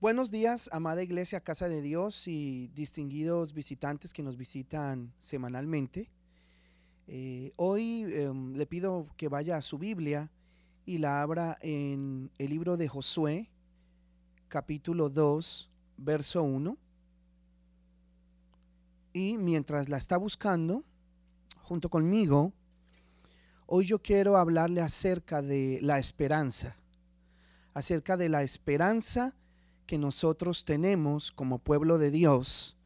Buenos días, amada iglesia, Casa de Dios y distinguidos visitantes que nos visitan semanalmente. Eh, hoy em, le pido que vaya a su Biblia y la abra en el libro de Josué, capítulo 2, verso 1. Y mientras la está buscando, junto conmigo, hoy yo quiero hablarle acerca de la esperanza, acerca de la esperanza que nosotros tenemos como pueblo de Dios.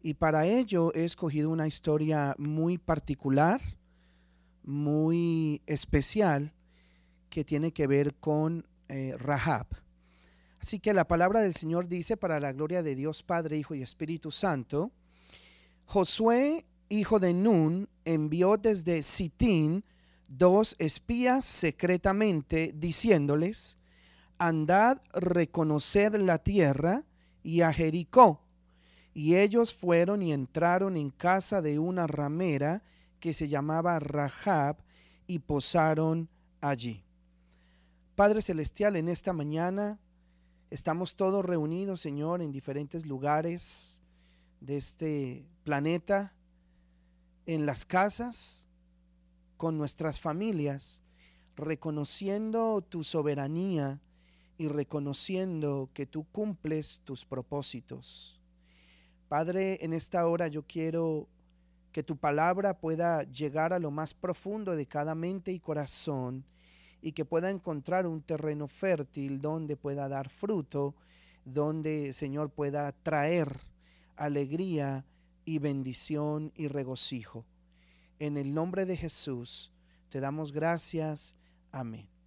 Y para ello he escogido una historia muy particular, muy especial, que tiene que ver con eh, Rahab. Así que la palabra del Señor dice, para la gloria de Dios Padre, Hijo y Espíritu Santo, Josué, hijo de Nun, envió desde Sitín dos espías secretamente, diciéndoles, andad, reconoced la tierra y a Jericó. Y ellos fueron y entraron en casa de una ramera que se llamaba Rahab y posaron allí. Padre Celestial, en esta mañana estamos todos reunidos, Señor, en diferentes lugares de este planeta, en las casas, con nuestras familias, reconociendo tu soberanía y reconociendo que tú cumples tus propósitos. Padre, en esta hora yo quiero que tu palabra pueda llegar a lo más profundo de cada mente y corazón y que pueda encontrar un terreno fértil donde pueda dar fruto, donde Señor pueda traer alegría y bendición y regocijo. En el nombre de Jesús te damos gracias. Amén.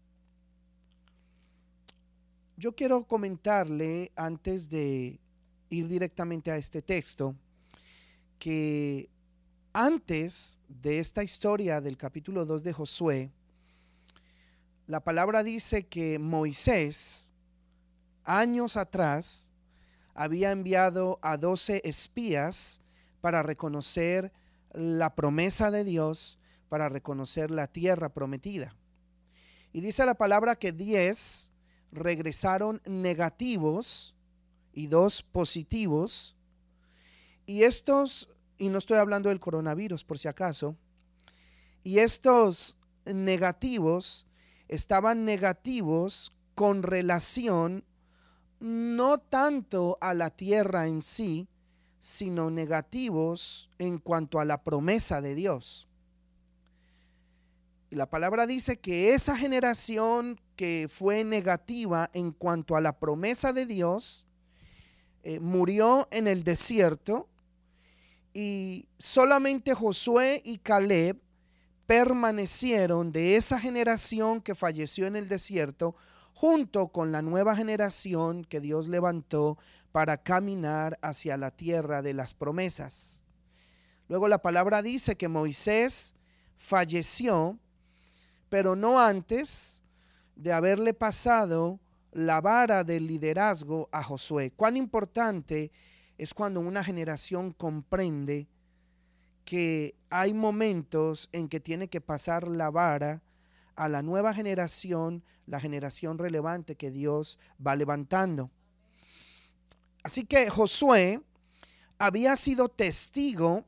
Yo quiero comentarle antes de ir directamente a este texto que antes de esta historia del capítulo 2 de Josué, la palabra dice que Moisés, años atrás, había enviado a doce espías para reconocer la promesa de Dios, para reconocer la tierra prometida. Y dice la palabra que diez regresaron negativos y dos positivos. Y estos, y no estoy hablando del coronavirus por si acaso, y estos negativos estaban negativos con relación no tanto a la tierra en sí, sino negativos en cuanto a la promesa de Dios. Y la palabra dice que esa generación que fue negativa en cuanto a la promesa de Dios eh, murió en el desierto y solamente Josué y Caleb permanecieron de esa generación que falleció en el desierto junto con la nueva generación que Dios levantó para caminar hacia la tierra de las promesas. Luego la palabra dice que Moisés falleció pero no antes de haberle pasado la vara del liderazgo a Josué. Cuán importante es cuando una generación comprende que hay momentos en que tiene que pasar la vara a la nueva generación, la generación relevante que Dios va levantando. Así que Josué había sido testigo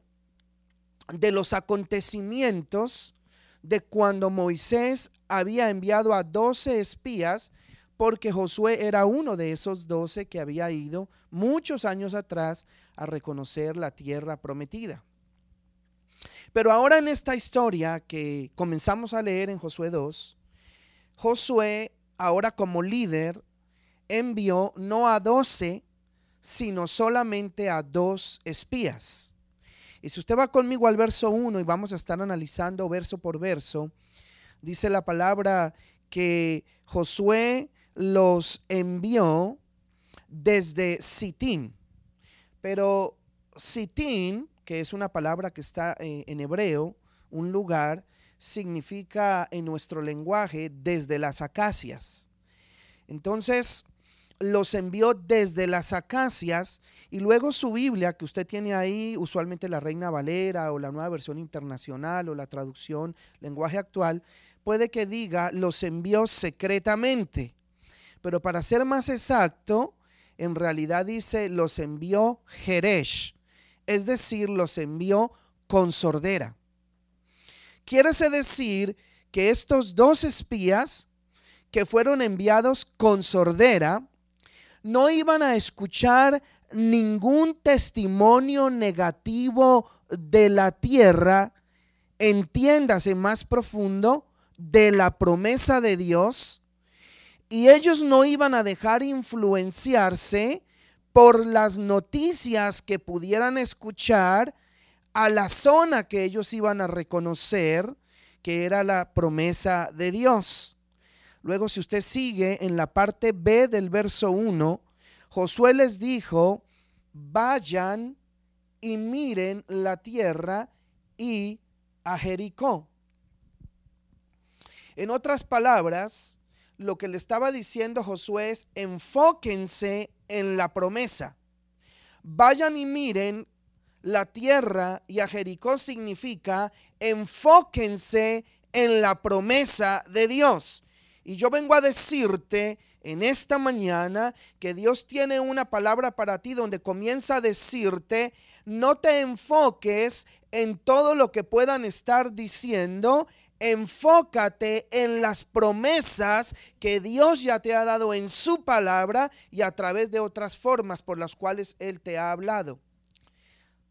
de los acontecimientos de cuando Moisés había enviado a doce espías, porque Josué era uno de esos doce que había ido muchos años atrás a reconocer la tierra prometida. Pero ahora en esta historia que comenzamos a leer en Josué 2, Josué, ahora como líder, envió no a doce, sino solamente a dos espías. Y si usted va conmigo al verso 1 y vamos a estar analizando verso por verso, dice la palabra que Josué los envió desde Sitín. Pero Sitín, que es una palabra que está eh, en hebreo, un lugar, significa en nuestro lenguaje desde las acacias. Entonces, los envió desde las acacias y luego su Biblia que usted tiene ahí, usualmente la Reina Valera o la nueva versión internacional o la traducción lenguaje actual, puede que diga los envió secretamente. Pero para ser más exacto, en realidad dice los envió Jeresh, es decir, los envió con sordera. Quiere decir que estos dos espías que fueron enviados con sordera no iban a escuchar ningún testimonio negativo de la tierra, entiéndase más profundo, de la promesa de Dios, y ellos no iban a dejar influenciarse por las noticias que pudieran escuchar a la zona que ellos iban a reconocer que era la promesa de Dios. Luego, si usted sigue en la parte B del verso 1, Josué les dijo, vayan y miren la tierra y a Jericó. En otras palabras, lo que le estaba diciendo Josué es, enfóquense en la promesa. Vayan y miren la tierra y a Jericó significa enfóquense en la promesa de Dios. Y yo vengo a decirte en esta mañana que Dios tiene una palabra para ti donde comienza a decirte, no te enfoques en todo lo que puedan estar diciendo, enfócate en las promesas que Dios ya te ha dado en su palabra y a través de otras formas por las cuales Él te ha hablado.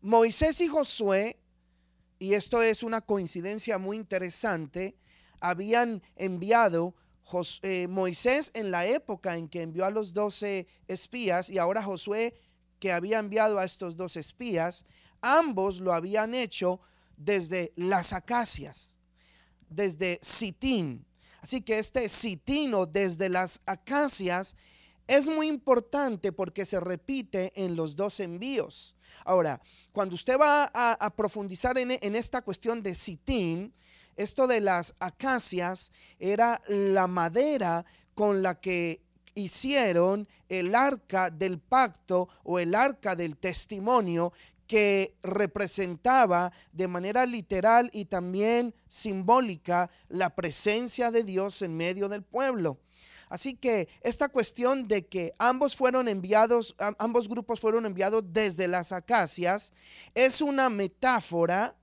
Moisés y Josué, y esto es una coincidencia muy interesante, habían enviado eh, Moisés en la época en que envió a los doce espías y ahora Josué que había enviado a estos dos espías, ambos lo habían hecho desde las acacias, desde Sitín. Así que este Sitino desde las acacias es muy importante porque se repite en los dos envíos. Ahora, cuando usted va a, profundizar en, en, esta cuestión de sitín, esto de las acacias era la madera con la que hicieron el arca del pacto o el arca del testimonio que representaba de manera literal y también simbólica la presencia de Dios en medio del pueblo. Así que esta cuestión de que ambos fueron enviados, ambos grupos fueron enviados desde las acacias, es una metáfora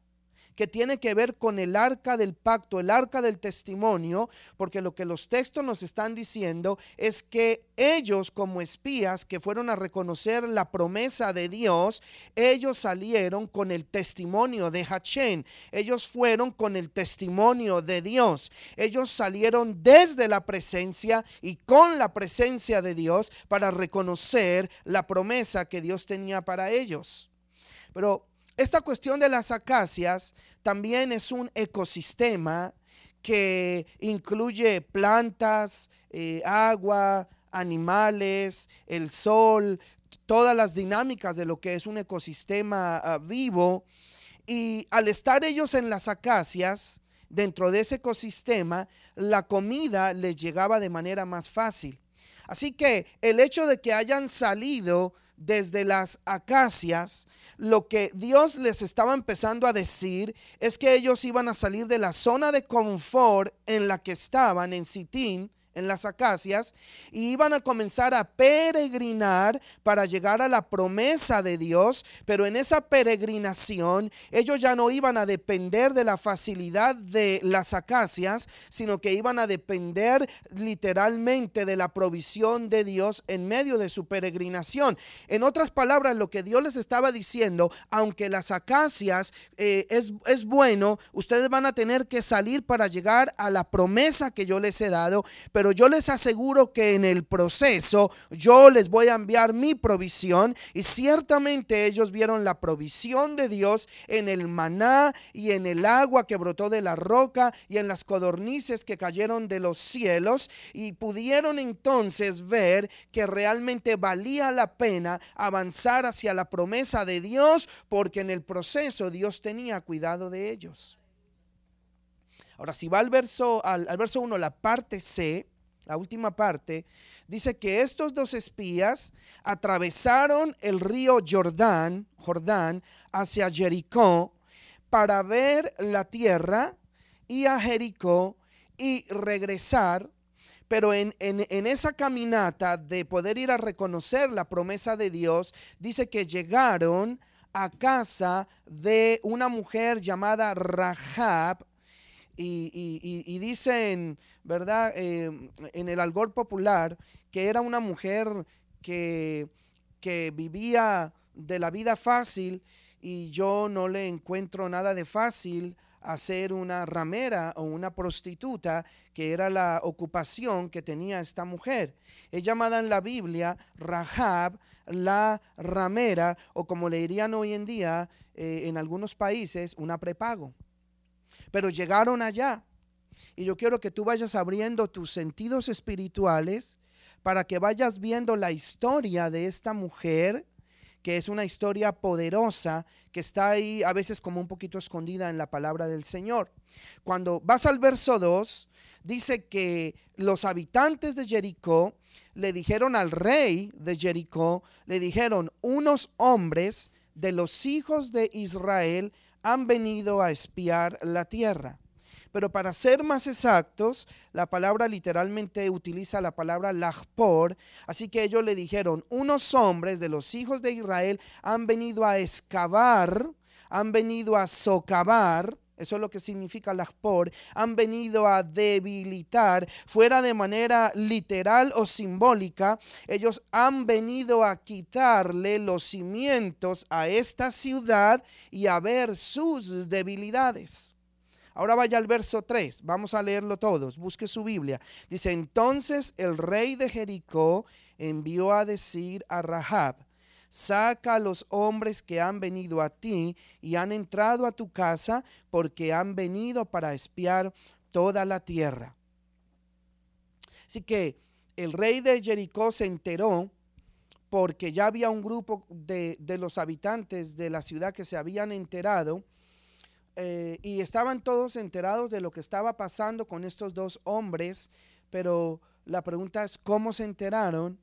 que tiene que ver con el arca del pacto, el arca del testimonio, porque lo que los textos nos están diciendo es que ellos como espías que fueron a reconocer la promesa de Dios, ellos salieron con el testimonio de Hachén, ellos fueron con el testimonio de Dios, ellos salieron desde la presencia y con la presencia de Dios para reconocer la promesa que Dios tenía para ellos. Pero esta cuestión de las acacias también es un ecosistema que incluye plantas, eh, agua, animales, el sol, todas las dinámicas de lo que es un ecosistema ah, vivo. Y al estar ellos en las acacias, dentro de ese ecosistema, la comida les llegaba de manera más fácil. Así que el hecho de que hayan salido desde las acacias, lo que Dios les estaba empezando a decir es que ellos iban a salir de la zona de confort en la que estaban en Sitín en las acacias y iban a comenzar a peregrinar para llegar a la promesa de Dios, pero en esa peregrinación ellos ya no iban a depender de la facilidad de las acacias, sino que iban a depender literalmente de la provisión de Dios en medio de su peregrinación. En otras palabras, lo que Dios les estaba diciendo, aunque las acacias eh, es, es bueno, ustedes van a tener que salir para llegar a la promesa que yo les he dado, pero yo les aseguro que en el proceso yo les voy a enviar mi provisión y ciertamente ellos vieron la provisión de Dios en el maná y en el agua que brotó de la roca y en las codornices que cayeron de los cielos y pudieron entonces ver que realmente valía la pena avanzar hacia la promesa de Dios porque en el proceso Dios tenía cuidado de ellos. Ahora, si va al verso, al, verso 1, la parte C, la última parte, dice que estos dos espías atravesaron el río Jordán, Jordán hacia Jericó para ver la tierra y a Jericó y regresar, Pero en, en, esa caminata de poder ir a reconocer la promesa de Dios, dice que llegaron a casa de una mujer llamada Rahab. Y, dicen, ¿verdad? Eh, en el algor popular, que era una mujer que, que vivía de la vida fácil y yo no le encuentro nada de fácil a ser una ramera o una prostituta, que era la ocupación que tenía esta mujer. Es llamada en la Biblia Rahab, la ramera, o como le dirían hoy en día eh, en algunos países, una prepago. Pero llegaron allá. Y yo quiero que tú vayas abriendo tus sentidos espirituales para que vayas viendo la historia de esta mujer, que es una historia poderosa, que está ahí a veces como un poquito escondida en la palabra del Señor. Cuando vas al verso 2, dice que los habitantes de Jericó le dijeron al rey de Jericó, le dijeron, unos hombres de los hijos de Israel han venido a espiar la tierra. Pero para ser más exactos, la palabra literalmente utiliza la palabra lachpor. Así que ellos le dijeron, unos hombres de los hijos de Israel han venido a excavar, han venido a socavar eso es lo que significa por. Han venido a debilitar, fuera de manera literal o simbólica, ellos han venido a quitarle los cimientos a esta ciudad y a ver sus debilidades. Ahora vaya al verso 3, vamos a leerlo todos, busque su Biblia. Dice, entonces el rey de Jericó envió a decir a Rahab, saca a los hombres que han venido a ti y han entrado a tu casa porque han venido para espiar toda la tierra. Así que el rey de Jericó se enteró porque ya había un grupo de, los habitantes de la ciudad que se habían enterado eh, y estaban todos enterados de lo que estaba pasando con estos dos hombres, pero la pregunta es cómo se enteraron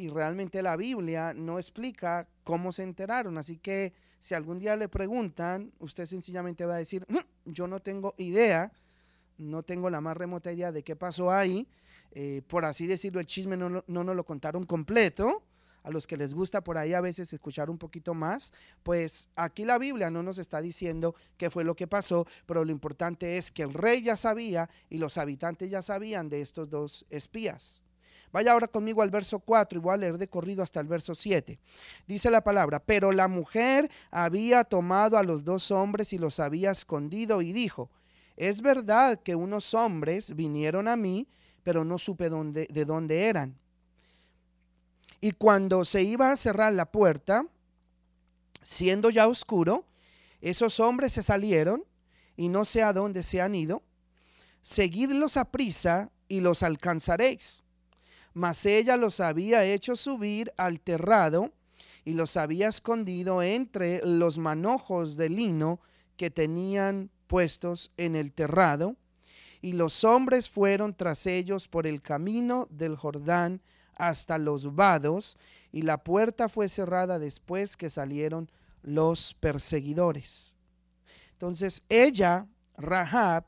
y realmente la Biblia no explica cómo se enteraron. Así que si algún día le preguntan, usted sencillamente va a decir, mm, yo no tengo idea, no tengo la más remota idea de qué pasó ahí. Eh, por así decirlo, el chisme no, no nos lo contaron completo. A los que les gusta por ahí a veces escuchar un poquito más, pues aquí la Biblia no nos está diciendo qué fue lo que pasó, pero lo importante es que el rey ya sabía y los habitantes ya sabían de estos dos espías. Vaya ahora conmigo al verso 4 y voy a leer de corrido hasta el verso 7. Dice la palabra, pero la mujer había tomado a los dos hombres y los había escondido y dijo, es verdad que unos hombres vinieron a mí, pero no supe de dónde eran. Y cuando se iba a cerrar la puerta, siendo ya oscuro, esos hombres se salieron y no sé a dónde se han ido. Seguidlos a prisa y los alcanzaréis mas ella los había hecho subir al terrado y los había escondido entre los manojos de lino que tenían puestos en el terrado, y los hombres fueron tras ellos por el camino del Jordán hasta los vados, y la puerta fue cerrada después que salieron los perseguidores. Entonces ella, Rahab,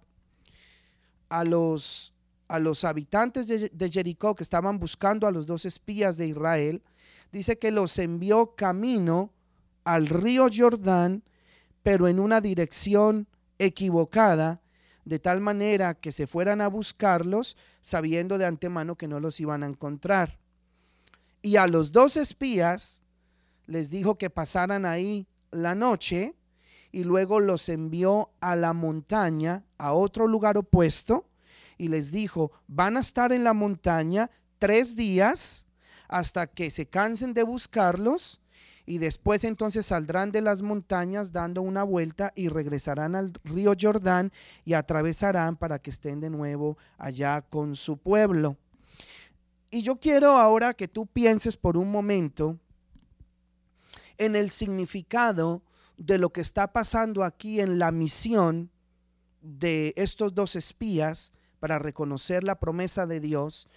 a los a los habitantes de, Jericó que estaban buscando a los dos espías de Israel, dice que los envió camino al río Jordán, pero en una dirección equivocada, de tal manera que se fueran a buscarlos sabiendo de antemano que no los iban a encontrar. Y a los dos espías les dijo que pasaran ahí la noche y luego los envió a la montaña, a otro lugar opuesto, y les dijo, van a estar en la montaña tres días hasta que se cansen de buscarlos y después entonces saldrán de las montañas dando una vuelta y regresarán al río Jordán y atravesarán para que estén de nuevo allá con su pueblo. Y yo quiero ahora que tú pienses por un momento en el significado de lo que está pasando aquí en la misión de estos dos espías para reconocer la promesa de Dios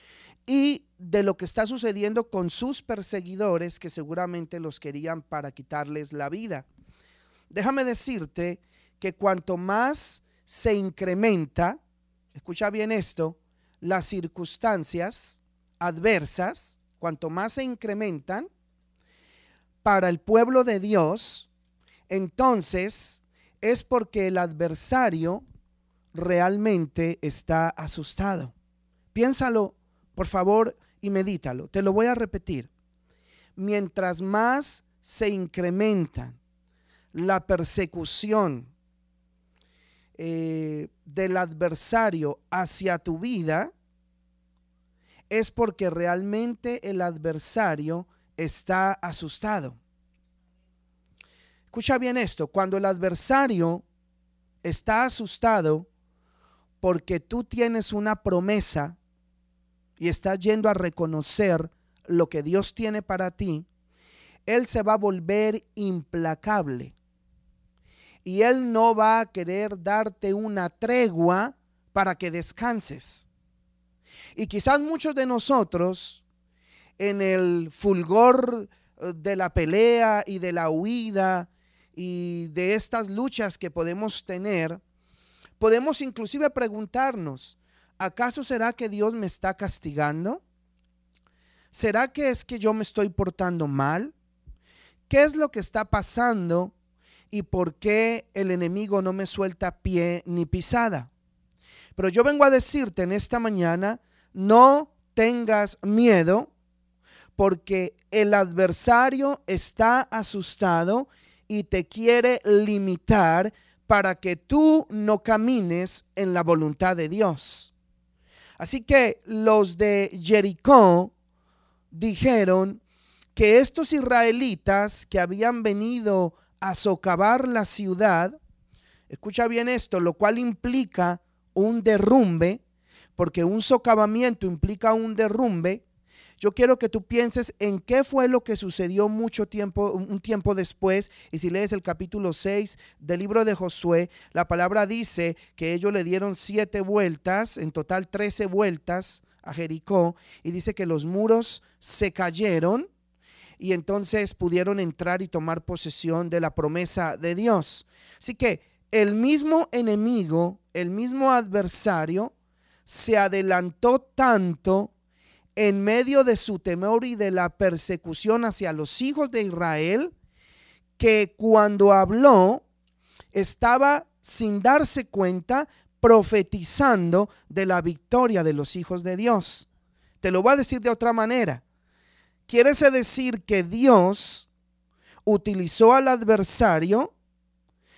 y de lo que está sucediendo con sus perseguidores que seguramente los querían para quitarles la vida. Déjame decirte que cuanto más se incrementa, escucha bien esto, las circunstancias adversas, cuanto más se incrementan para el pueblo de Dios, entonces es porque el adversario realmente está asustado. Piénsalo, por favor, y medítalo. Te lo voy a repetir. Mientras más se incrementa la persecución eh, del adversario hacia tu vida, es porque realmente el adversario está asustado. Escucha bien esto, cuando el adversario está asustado porque tú tienes una promesa y estás yendo a reconocer lo que Dios tiene para ti, Él se va a volver implacable. Y Él no va a querer darte una tregua para que descanses. Y quizás muchos de nosotros, en el fulgor eh, de la pelea y de la huida y de estas luchas que podemos tener, podemos inclusive preguntarnos, ¿acaso será que Dios me está castigando? ¿Será que es que yo me estoy portando mal? ¿Qué es lo que está pasando y por qué el enemigo no me suelta pie ni pisada? Pero yo vengo a decirte en esta mañana, no tengas miedo porque el adversario está asustado y te quiere limitar para que tú no camines en la voluntad de Dios. Así que los de Jericó dijeron que estos israelitas que habían venido a socavar la ciudad, escucha bien esto, lo cual implica un derrumbe, porque un socavamiento implica un derrumbe, yo quiero que tú pienses en qué fue lo que sucedió mucho tiempo, un tiempo después. Y si lees el capítulo 6 del libro de Josué, la palabra dice que ellos le dieron siete vueltas, en total trece vueltas a Jericó, y dice que los muros se cayeron y entonces pudieron entrar y tomar posesión de la promesa de Dios. Así que el mismo enemigo, el mismo adversario, se adelantó tanto en medio de su temor y de la persecución hacia los hijos de Israel, que cuando habló estaba sin darse cuenta profetizando de la victoria de los hijos de Dios. Te lo voy a decir de otra manera. Quiere decir que Dios utilizó al adversario,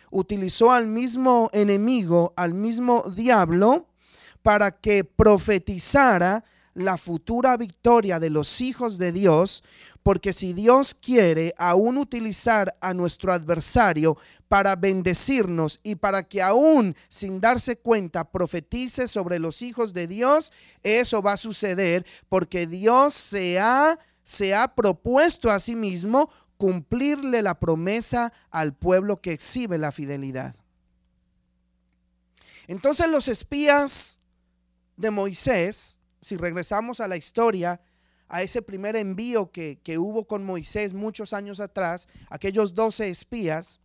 utilizó al mismo enemigo, al mismo diablo, para que profetizara la futura victoria de los hijos de Dios, porque si Dios quiere aún utilizar a nuestro adversario para bendecirnos y para que aún sin darse cuenta profetice sobre los hijos de Dios, eso va a suceder porque Dios se ha, se ha propuesto a sí mismo cumplirle la promesa al pueblo que exhibe la fidelidad. Entonces los espías de Moisés si regresamos a la historia, a ese primer envío que, hubo con Moisés muchos años atrás, aquellos doce espías,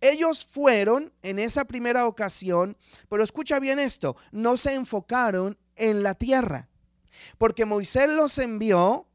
ellos fueron en esa primera ocasión, pero escucha bien esto, no se enfocaron en la tierra, porque Moisés los envió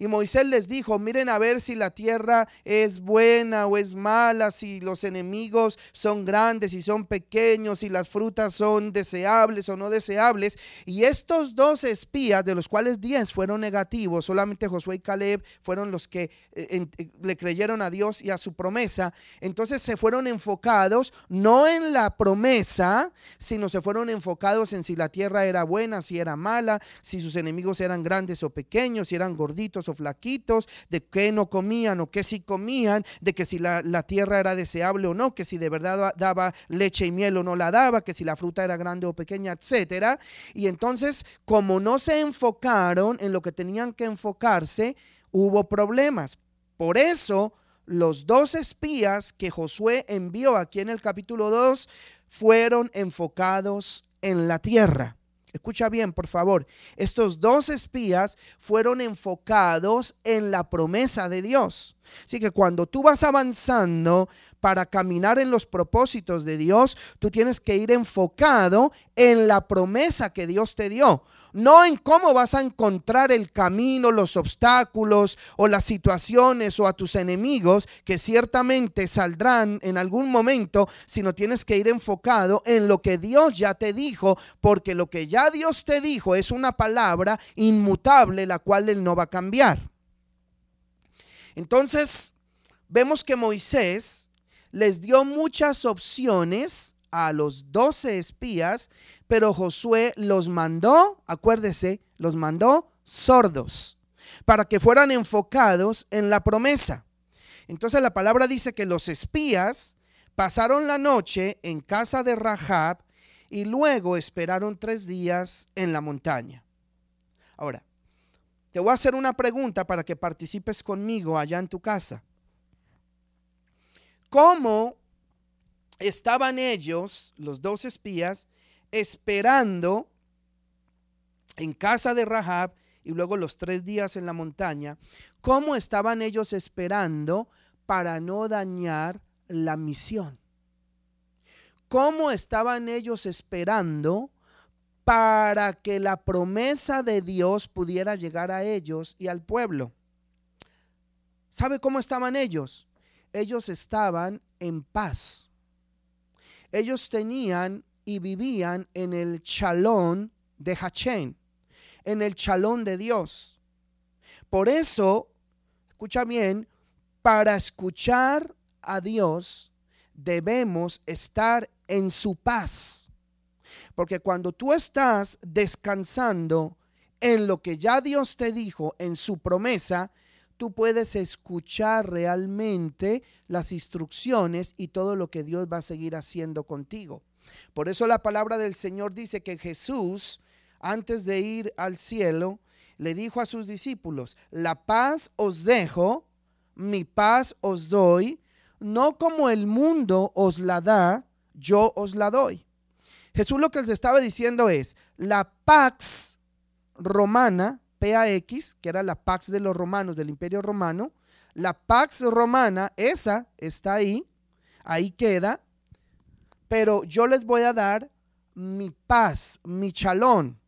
y Moisés les dijo, miren a ver si la tierra es buena o es mala, si los enemigos son grandes y son pequeños, si las frutas son deseables o no deseables. Y estos dos espías, de los cuales diez fueron negativos, solamente Josué y Caleb fueron los que eh, eh, le creyeron a Dios y a su promesa, entonces se fueron enfocados no en la promesa, sino se fueron enfocados en si la tierra era buena, si era mala, si sus enemigos eran grandes o pequeños, si eran gorditos flaquitos, de qué no comían o qué sí comían, de que si la, la tierra era deseable o no, que si de verdad daba leche y miel o no la daba, que si la fruta era grande o pequeña, etcétera. Y entonces, como no se enfocaron en lo que tenían que enfocarse, hubo problemas. Por eso, los dos espías que Josué envió aquí en el capítulo 2 fueron enfocados en la tierra. Escucha bien, por favor. Estos dos espías fueron enfocados en la promesa de Dios. Así que cuando tú vas avanzando para caminar en los propósitos de Dios, tú tienes que ir enfocado en la promesa que Dios te dio. No en cómo vas a encontrar el camino, los obstáculos o las situaciones o a tus enemigos que ciertamente saldrán en algún momento, sino tienes que ir enfocado en lo que Dios ya te dijo, porque lo que ya Dios te dijo es una palabra inmutable, la cual Él no va a cambiar. Entonces, vemos que Moisés les dio muchas opciones a los doce espías pero Josué los mandó, acuérdese, los mandó sordos para que fueran enfocados en la promesa. Entonces la palabra dice que los espías pasaron la noche en casa de Rahab y luego esperaron tres días en la montaña. Ahora, te voy a hacer una pregunta para que participes conmigo allá en tu casa. ¿Cómo estaban ellos, los dos espías, esperando en casa de Rahab y luego los tres días en la montaña, cómo estaban ellos esperando para no dañar la misión. ¿Cómo estaban ellos esperando para que la promesa de Dios pudiera llegar a ellos y al pueblo? ¿Sabe cómo estaban ellos? Ellos estaban en paz. Ellos tenían y vivían en el chalón de Hachén, en el chalón de Dios. Por eso, escucha bien, para escuchar a Dios debemos estar en su paz. Porque cuando tú estás descansando en lo que ya Dios te dijo, en su promesa, tú puedes escuchar realmente las instrucciones y todo lo que Dios va a seguir haciendo contigo. Por eso la palabra del Señor dice que Jesús, antes de ir al cielo, le dijo a sus discípulos, la paz os dejo, mi paz os doy, no como el mundo os la da, yo os la doy. Jesús lo que les estaba diciendo es, la pax romana, PAX, que era la pax de los romanos, del imperio romano, la pax romana, esa está ahí, ahí queda, pero yo les voy a dar mi paz, mi chalón.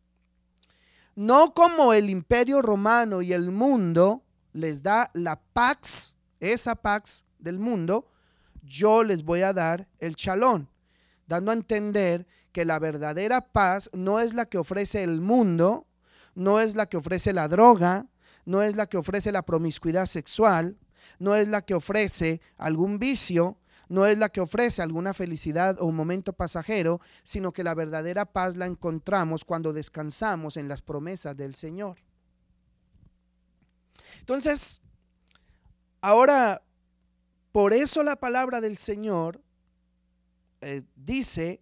No como el imperio romano y el mundo les da la pax, esa pax del mundo, yo les voy a dar el chalón, dando a entender que la verdadera paz no es la que ofrece el mundo, no es la que ofrece la droga, no es la que ofrece la promiscuidad sexual, no es la que ofrece algún vicio, no es la que ofrece alguna felicidad o un momento pasajero, sino que la verdadera paz la encontramos cuando descansamos en las promesas del Señor. Entonces, ahora, por eso la palabra del Señor eh, dice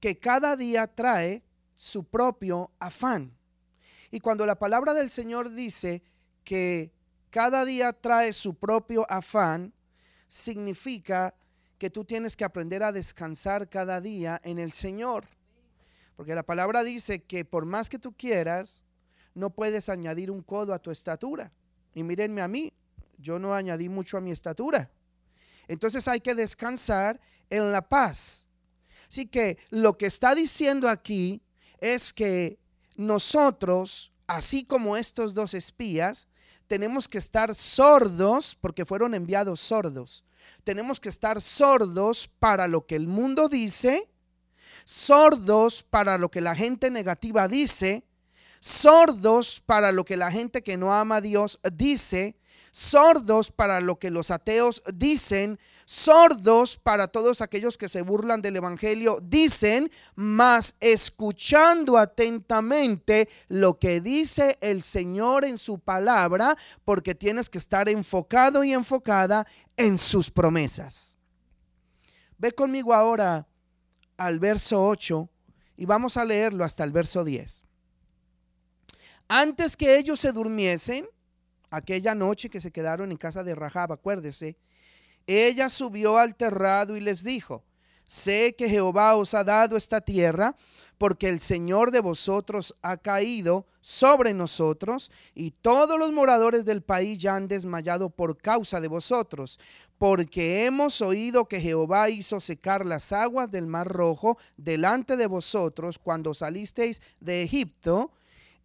que cada día trae su propio afán. Y cuando la palabra del Señor dice que cada día trae su propio afán, significa que tú tienes que aprender a descansar cada día en el Señor. Porque la palabra dice que por más que tú quieras, no puedes añadir un codo a tu estatura. Y mírenme a mí, yo no añadí mucho a mi estatura. Entonces hay que descansar en la paz. Así que lo que está diciendo aquí es que nosotros, así como estos dos espías, tenemos que estar sordos porque fueron enviados sordos. Tenemos que estar sordos para lo que el mundo dice, sordos para lo que la gente negativa dice, sordos para lo que la gente que no ama a Dios dice, sordos para lo que los ateos dicen, sordos para todos aquellos que se burlan del Evangelio, dicen, mas escuchando atentamente lo que dice el Señor en su palabra, porque tienes que estar enfocado y enfocada en sus promesas. Ve conmigo ahora al verso 8 y vamos a leerlo hasta el verso 10. Antes que ellos se durmiesen, aquella noche que se quedaron en casa de Rahab, acuérdese, ella subió al terrado y les dijo, sé que Jehová os ha dado esta tierra, porque el Señor de vosotros ha caído sobre nosotros, y todos los moradores del país ya han desmayado por causa de vosotros, porque hemos oído que Jehová hizo secar las aguas del mar rojo delante de vosotros cuando salisteis de Egipto,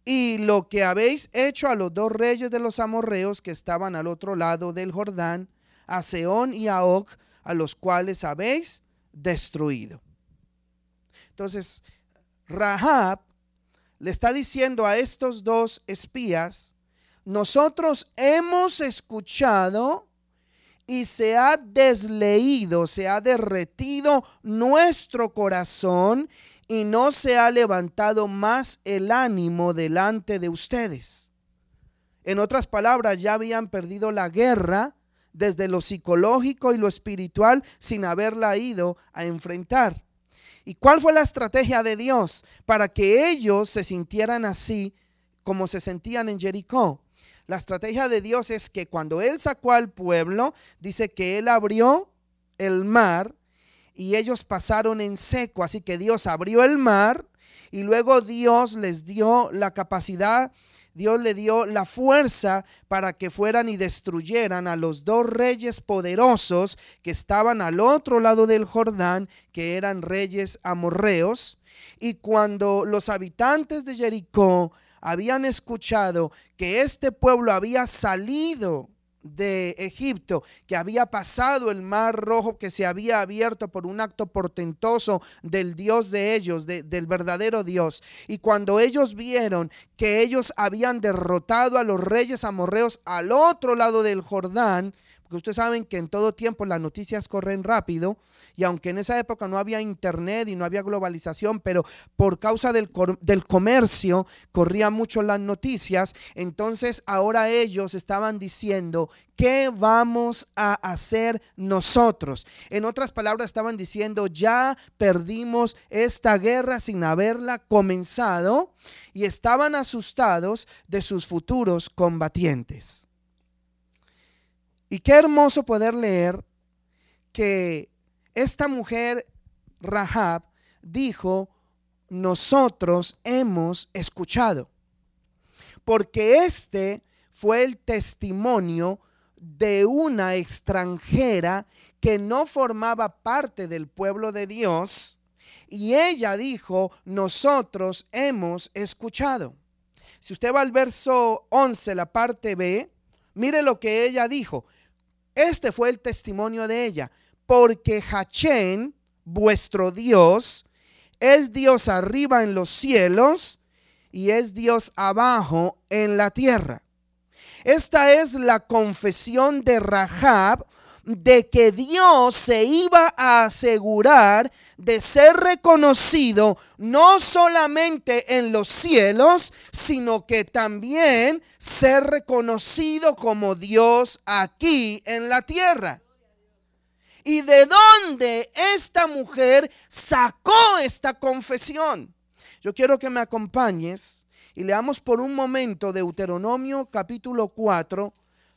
y lo que habéis hecho a los dos reyes de los amorreos que estaban al otro lado del Jordán, a Seón y a Og, a los cuales habéis destruido. Entonces, Rahab le está diciendo a estos dos espías, nosotros hemos escuchado y se ha desleído, se ha derretido nuestro corazón y no se ha levantado más el ánimo delante de ustedes. En otras palabras, ya habían perdido la guerra desde lo psicológico y lo espiritual sin haberla ido a enfrentar. ¿Y cuál fue la estrategia de Dios para que ellos se sintieran así como se sentían en Jericó? La estrategia de Dios es que cuando Él sacó al pueblo, dice que Él abrió el mar y ellos pasaron en seco. Así que Dios abrió el mar y luego Dios les dio la capacidad Dios le dio la fuerza para que fueran y destruyeran a los dos reyes poderosos que estaban al otro lado del Jordán, que eran reyes amorreos. Y cuando los habitantes de Jericó habían escuchado que este pueblo había salido de Egipto, que había pasado el mar rojo, que se había abierto por un acto portentoso del Dios de ellos, del verdadero Dios. Y cuando ellos vieron que ellos habían derrotado a los reyes amorreos al otro lado del Jordán, ustedes saben que en todo tiempo las noticias corren rápido y aunque en esa época no había internet y no había globalización, pero por causa del, del comercio corrían mucho las noticias, entonces ahora ellos estaban diciendo, ¿qué vamos a hacer nosotros? En otras palabras, estaban diciendo, ya perdimos esta guerra sin haberla comenzado y estaban asustados de sus futuros combatientes. Y qué hermoso poder leer que esta mujer, Rahab, dijo, nosotros hemos escuchado. Porque este fue el testimonio de una extranjera que no formaba parte del pueblo de Dios. Y ella dijo, nosotros hemos escuchado. Si usted va al verso 11, la parte B, mire lo que ella dijo. Este fue el testimonio de ella, porque Hachén, vuestro Dios, es Dios arriba en los cielos y es Dios abajo en la tierra. Esta es la confesión de Rahab de que Dios se iba a asegurar de ser reconocido no solamente en los cielos, sino que también ser reconocido como Dios aquí en la tierra. ¿Y de dónde esta mujer sacó esta confesión? Yo quiero que me acompañes y leamos por un momento Deuteronomio capítulo 4,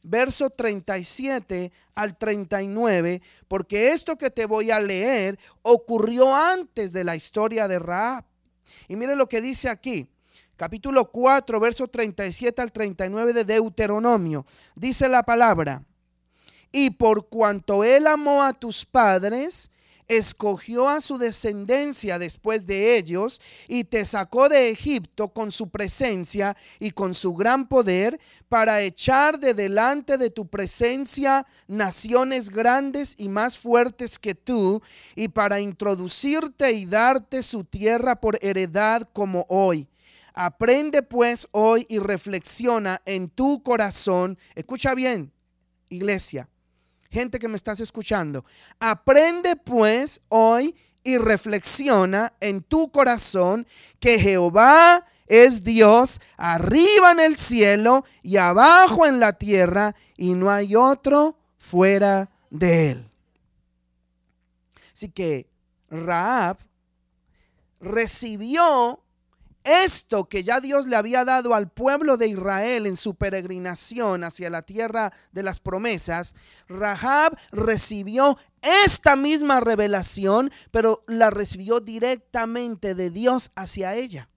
verso 37 al 39, porque esto que te voy a leer ocurrió antes de la historia de Raab. Y mire lo que dice aquí, capítulo 4, verso 37 al 39 de Deuteronomio. Dice la palabra, y por cuanto él amó a tus padres, escogió a su descendencia después de ellos y te sacó de Egipto con su presencia y con su gran poder para echar de delante de tu presencia naciones grandes y más fuertes que tú y para introducirte y darte su tierra por heredad como hoy. Aprende pues hoy y reflexiona en tu corazón. Escucha bien, iglesia gente que me estás escuchando, aprende pues hoy y reflexiona en tu corazón que Jehová es Dios arriba en el cielo y abajo en la tierra y no hay otro fuera de él. Así que Raab recibió esto que ya Dios le había dado al pueblo de Israel en su peregrinación hacia la tierra de las promesas, Rahab recibió esta misma revelación, pero la recibió directamente de Dios hacia ella.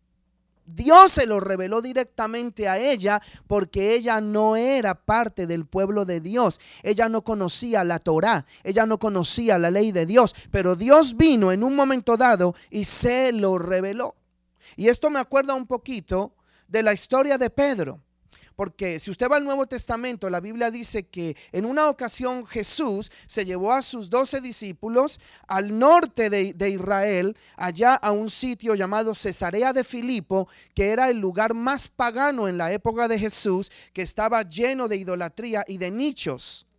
Dios se lo reveló directamente a ella porque ella no era parte del pueblo de Dios. Ella no conocía la Torá, ella no conocía la ley de Dios, pero Dios vino en un momento dado y se lo reveló. Y esto me acuerda un poquito de la historia de Pedro. Porque si usted va al Nuevo Testamento, la Biblia dice que en una ocasión Jesús se llevó a sus doce discípulos al norte de, de, Israel, allá a un sitio llamado Cesarea de Filipo, que era el lugar más pagano en la época de Jesús, que estaba lleno de idolatría y de nichos.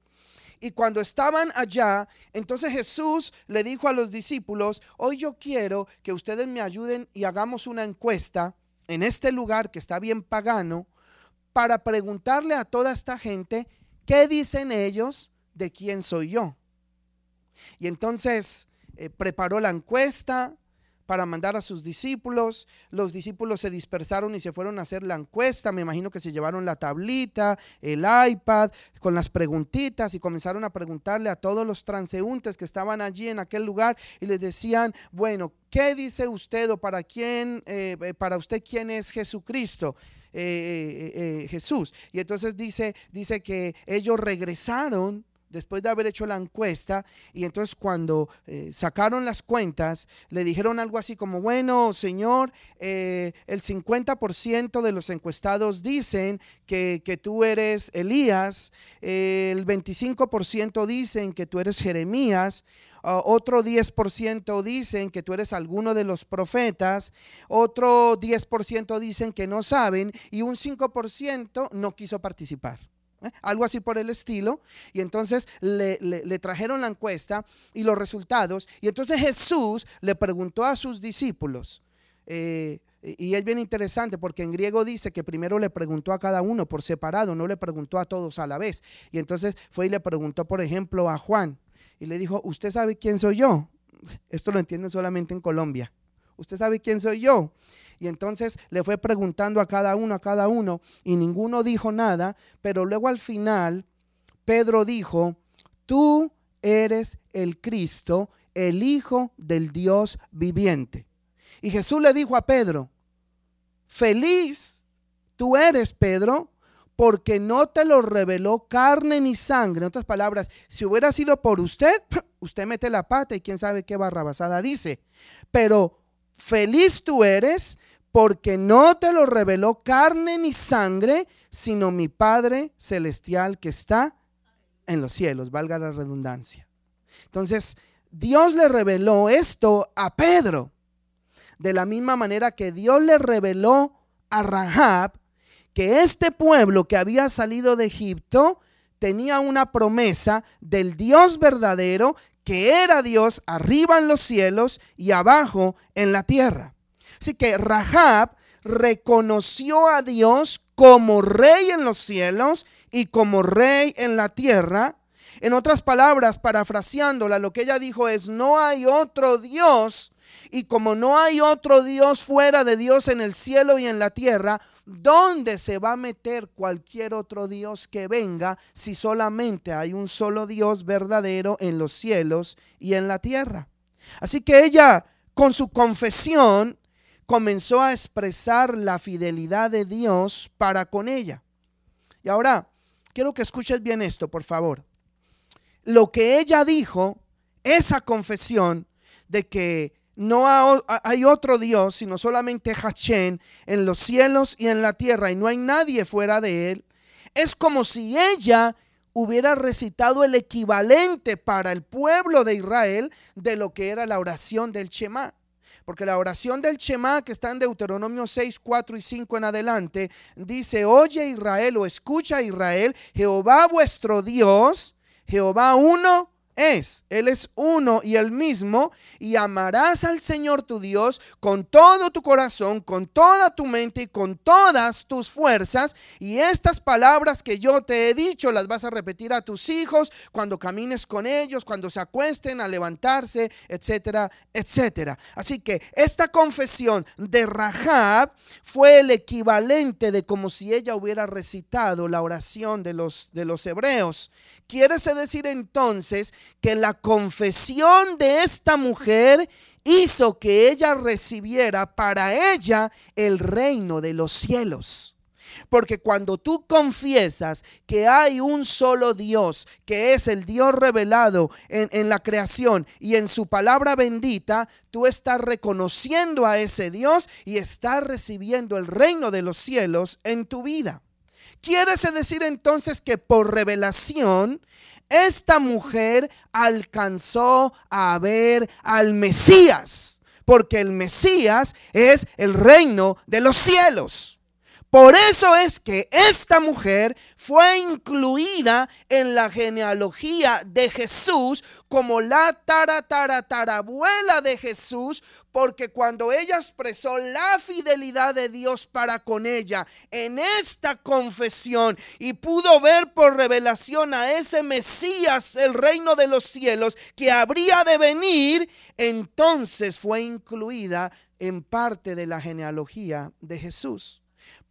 Y cuando estaban allá, entonces Jesús le dijo a los discípulos, hoy yo quiero que ustedes me ayuden y hagamos una encuesta en este lugar que está bien pagano para preguntarle a toda esta gente qué dicen ellos de quién soy yo. Y entonces eh, preparó la encuesta, para mandar a sus discípulos. Los discípulos se dispersaron y se fueron a hacer la encuesta. Me imagino que se llevaron la tablita, el iPad, con las preguntitas y comenzaron a preguntarle a todos los transeúntes que estaban allí en aquel lugar y les decían, bueno, ¿qué dice usted o para quién, eh, eh, para usted quién es Jesucristo? Eh, Jesús. Y entonces dice, dice que ellos regresaron después de haber hecho la encuesta, y entonces cuando eh, sacaron las cuentas, le dijeron algo así como, bueno, señor, eh, el 50% de los encuestados dicen que, tú eres Elías, el 25% dicen que tú eres Jeremías, otro 10% dicen que tú eres alguno de los profetas, otro 10% dicen que no saben y un 5% no quiso participar. ¿Eh? algo así por el estilo. Y entonces le, trajeron la encuesta y los resultados. Y entonces Jesús le preguntó a sus discípulos. Eh, y es bien interesante porque en griego dice que primero le preguntó a cada uno por separado, no le preguntó a todos a la vez. Y entonces fue y le preguntó, por ejemplo, a Juan. Y le dijo, ¿usted sabe quién soy yo? Esto lo entienden solamente en Colombia. ¿Usted sabe quién soy yo? Y entonces le fue preguntando a cada uno, a cada uno, y ninguno dijo nada, pero luego al final Pedro dijo, tú eres el Cristo, el Hijo del Dios viviente. Y Jesús le dijo a Pedro, feliz tú eres, Pedro, porque no te lo reveló carne ni sangre. En otras palabras, si hubiera sido por usted, usted mete la pata y quién sabe qué barrabasada dice. Pero feliz tú eres porque no te lo reveló carne ni sangre, sino mi Padre celestial que está en los cielos, valga la redundancia. Entonces, Dios le reveló esto a Pedro, de la misma manera que Dios le reveló a Rahab que este pueblo que había salido de Egipto tenía una promesa del Dios verdadero, que era Dios arriba en los cielos y abajo en la tierra. Así que Rahab reconoció a Dios como rey en los cielos y como rey en la tierra. En otras palabras, parafraseándola, lo que ella dijo es, no hay otro Dios. Y como no hay otro Dios fuera de Dios en el cielo y en la tierra, ¿dónde se va a meter cualquier otro Dios que venga si solamente hay un solo Dios verdadero en los cielos y en la tierra? Así que ella, con su confesión, comenzó a expresar la fidelidad de Dios para con ella. Y ahora, quiero que escuches bien esto, por favor. Lo que ella dijo, esa confesión de que no hay otro Dios, sino solamente Hachén en los cielos y en la tierra, y no hay nadie fuera de él, es como si ella hubiera recitado el equivalente para el pueblo de Israel de lo que era la oración del Shema. Porque la oración del Shema que está en Deuteronomio 6, 4 y 5 en adelante dice, oye Israel o escucha Israel, Jehová vuestro Dios, Jehová uno es. Él es uno y el mismo. Y amarás al Señor tu Dios con todo tu corazón, con toda tu mente y con todas tus fuerzas. Y estas palabras que yo te he dicho las vas a repetir a tus hijos cuando camines con ellos, cuando se acuesten a levantarse, etcétera, etcétera. Así que esta confesión de Rahab fue el equivalente de como si ella hubiera recitado la oración de los, de los hebreos. Quiere decir entonces que la confesión de esta mujer hizo que ella recibiera para ella el reino de los cielos. Porque cuando tú confiesas que hay un solo Dios, que es el Dios revelado en, en, la creación y en su palabra bendita, tú estás reconociendo a ese Dios y estás recibiendo el reino de los cielos en tu vida. Quiere decir entonces que por revelación, esta mujer alcanzó a ver al Mesías, porque el Mesías es el reino de los cielos. Por eso es que esta mujer fue incluida en la genealogía de Jesús como la tarabuela de Jesús, porque cuando ella expresó la fidelidad de Dios para con ella en esta confesión y pudo ver por revelación a ese Mesías, el reino de los cielos, que habría de venir, entonces fue incluida en parte de la genealogía de Jesús.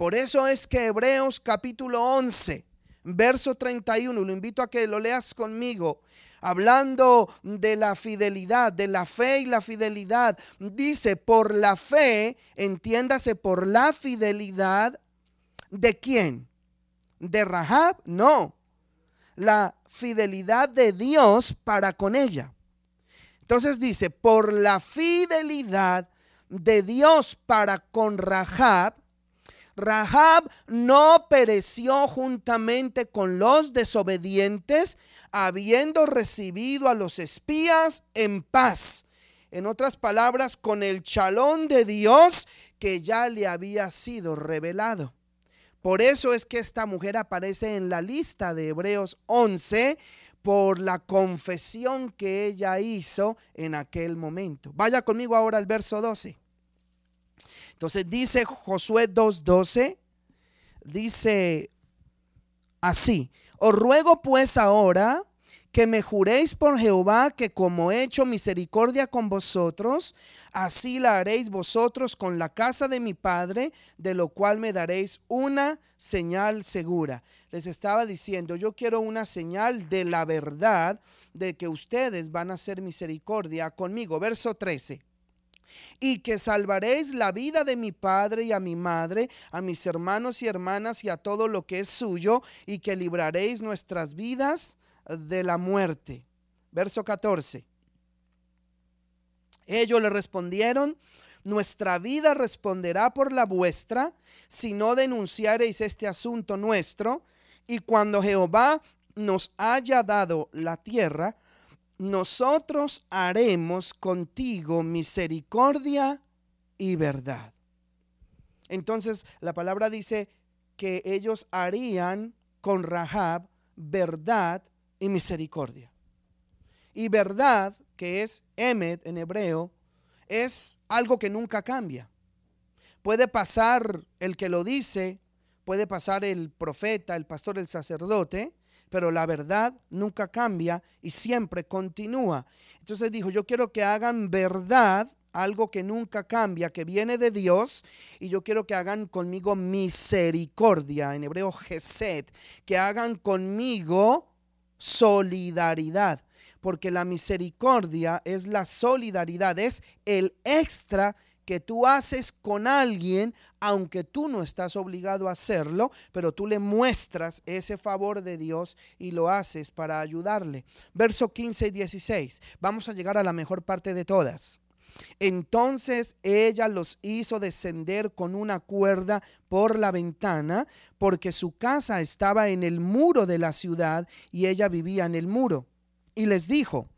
Por eso es que Hebreos capítulo 11, verso 31, lo invito a que lo leas conmigo, hablando de la fidelidad, de la fe y la fidelidad, dice, por la fe, entiéndase, por la fidelidad de quién? ¿De Rahab? No, la fidelidad de Dios para con ella. Entonces dice, por la fidelidad de Dios para con Rahab, Rahab no pereció juntamente con los desobedientes, habiendo recibido a los espías en paz. En otras palabras, con el chalón de Dios que ya le había sido revelado. Por eso es que esta mujer aparece en la lista de Hebreos 11 por la confesión que ella hizo en aquel momento. Vaya conmigo ahora al verso 12. Entonces dice Josué 2.12, dice así, os ruego pues ahora que me juréis por Jehová que como he hecho misericordia con vosotros, así la haréis vosotros con la casa de mi Padre, de lo cual me daréis una señal segura. Les estaba diciendo, yo quiero una señal de la verdad de que ustedes van a hacer misericordia conmigo. Verso 13 y que salvaréis la vida de mi padre y a mi madre, a mis hermanos y hermanas y a todo lo que es suyo, y que libraréis nuestras vidas de la muerte. Verso 14. Ellos le respondieron, nuestra vida responderá por la vuestra, si no denunciareis este asunto nuestro, y cuando Jehová nos haya dado la tierra, nosotros haremos contigo misericordia y verdad. Entonces la palabra dice que ellos harían con Rahab verdad y misericordia. Y verdad, que es Emet en hebreo, es algo que nunca cambia. Puede pasar el que lo dice, puede pasar el profeta, el pastor, el sacerdote, pero la verdad nunca cambia y siempre continúa. Entonces dijo, yo quiero que hagan verdad, algo que nunca cambia, que viene de Dios, y yo quiero que hagan conmigo misericordia, en hebreo Geset, que hagan conmigo solidaridad, porque la misericordia es la solidaridad, es el extra que tú haces con alguien, aunque tú no estás obligado a hacerlo, pero tú le muestras ese favor de Dios y lo haces para ayudarle. Verso 15 y 16. Vamos a llegar a la mejor parte de todas. Entonces ella los hizo descender con una cuerda por la ventana, porque su casa estaba en el muro de la ciudad y ella vivía en el muro. Y les dijo,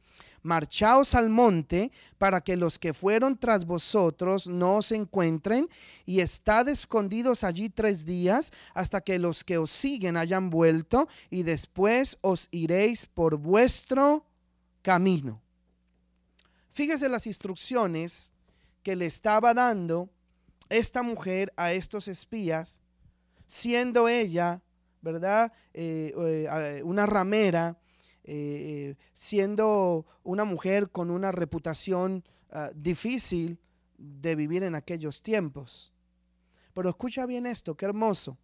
marchaos al monte para que los que fueron tras vosotros no os encuentren y estad escondidos allí tres días hasta que los que os siguen hayan vuelto y después os iréis por vuestro camino. Fíjese las instrucciones que le estaba dando esta mujer a estos espías, siendo ella, ¿verdad? Eh, eh, una ramera, eh, siendo una mujer con una reputación ah, difícil de vivir en aquellos tiempos. Pero escucha bien esto, qué hermoso.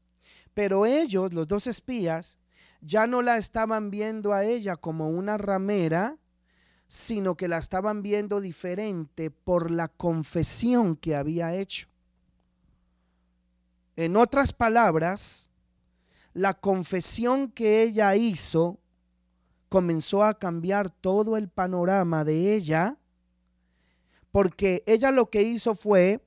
Pero ellos, los dos espías, ya no la estaban viendo a ella como una ramera, sino que la estaban viendo diferente por la confesión que había hecho. En otras palabras, la confesión que ella hizo comenzó a cambiar todo el panorama de ella, porque ella lo que hizo fue